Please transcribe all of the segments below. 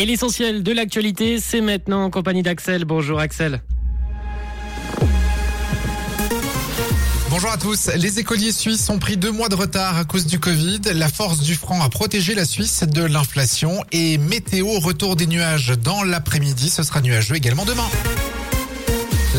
Et l'essentiel de l'actualité, c'est maintenant en compagnie d'Axel. Bonjour Axel. Bonjour à tous. Les écoliers suisses ont pris deux mois de retard à cause du Covid. La force du franc a protégé la Suisse de l'inflation et météo retour des nuages dans l'après-midi. Ce sera nuageux également demain.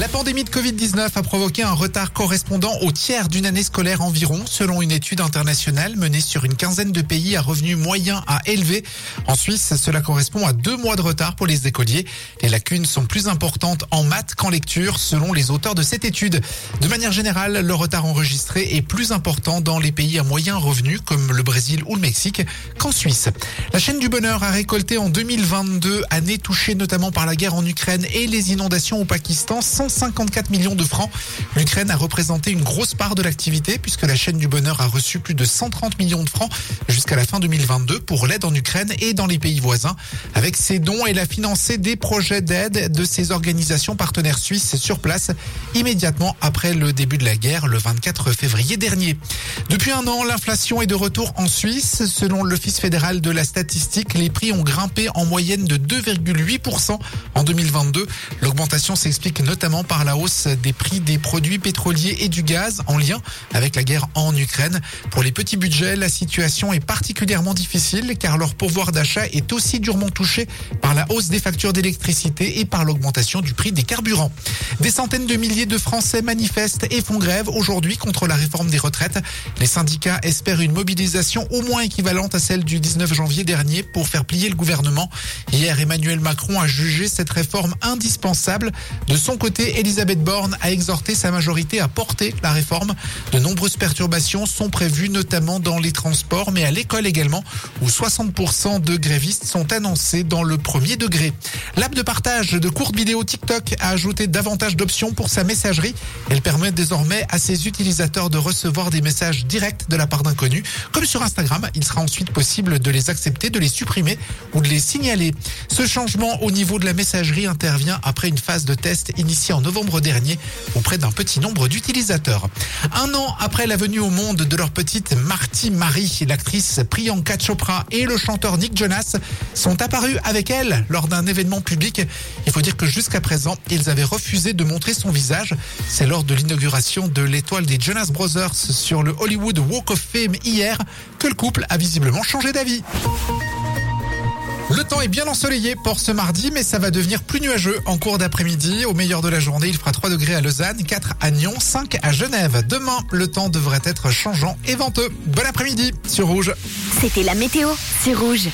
La pandémie de Covid-19 a provoqué un retard correspondant au tiers d'une année scolaire environ, selon une étude internationale menée sur une quinzaine de pays à revenus moyens à élever. En Suisse, cela correspond à deux mois de retard pour les écoliers. Les lacunes sont plus importantes en maths qu'en lecture, selon les auteurs de cette étude. De manière générale, le retard enregistré est plus important dans les pays à moyens revenus, comme le Brésil ou le Mexique, qu'en Suisse. La chaîne du bonheur a récolté en 2022, année touchée notamment par la guerre en Ukraine et les inondations au Pakistan, 154 millions de francs. L'Ukraine a représenté une grosse part de l'activité puisque la chaîne du bonheur a reçu plus de 130 millions de francs jusqu'à la fin 2022 pour l'aide en Ukraine et dans les pays voisins. Avec ses dons, elle a financé des projets d'aide de ses organisations partenaires suisses sur place immédiatement après le début de la guerre le 24 février dernier. Depuis un an, l'inflation est de retour en Suisse. Selon l'Office fédéral de la statistique, les prix ont grimpé en moyenne de 2,8% en 2022. L'augmentation s'explique notamment par la hausse des prix des produits pétroliers et du gaz en lien avec la guerre en Ukraine. Pour les petits budgets, la situation est particulièrement difficile car leur pouvoir d'achat est aussi durement touché par la hausse des factures d'électricité et par l'augmentation du prix des carburants. Des centaines de milliers de Français manifestent et font grève aujourd'hui contre la réforme des retraites. Les syndicats espèrent une mobilisation au moins équivalente à celle du 19 janvier dernier pour faire plier le gouvernement. Hier, Emmanuel Macron a jugé cette réforme indispensable. De son côté, Elisabeth Borne a exhorté sa majorité à porter la réforme. De nombreuses perturbations sont prévues, notamment dans les transports, mais à l'école également, où 60% de grévistes sont annoncés dans le premier degré. L'app de partage de courtes vidéos TikTok a ajouté davantage d'options pour sa messagerie. Elle permet désormais à ses utilisateurs de recevoir des messages directs de la part d'inconnus. Comme sur Instagram, il sera ensuite possible de les accepter, de les supprimer ou de les signaler. Ce changement au niveau de la messagerie intervient après une phase de test initiale en novembre dernier auprès d'un petit nombre d'utilisateurs. Un an après la venue au monde de leur petite Marty Marie, l'actrice Priyanka Chopra et le chanteur Nick Jonas sont apparus avec elle lors d'un événement public. Il faut dire que jusqu'à présent, ils avaient refusé de montrer son visage. C'est lors de l'inauguration de l'étoile des Jonas Brothers sur le Hollywood Walk of Fame hier que le couple a visiblement changé d'avis. Le temps est bien ensoleillé pour ce mardi, mais ça va devenir plus nuageux en cours d'après-midi. Au meilleur de la journée, il fera 3 degrés à Lausanne, 4 à Nyon, 5 à Genève. Demain, le temps devrait être changeant et venteux. Bon après-midi sur Rouge. C'était la météo, c'est Rouge.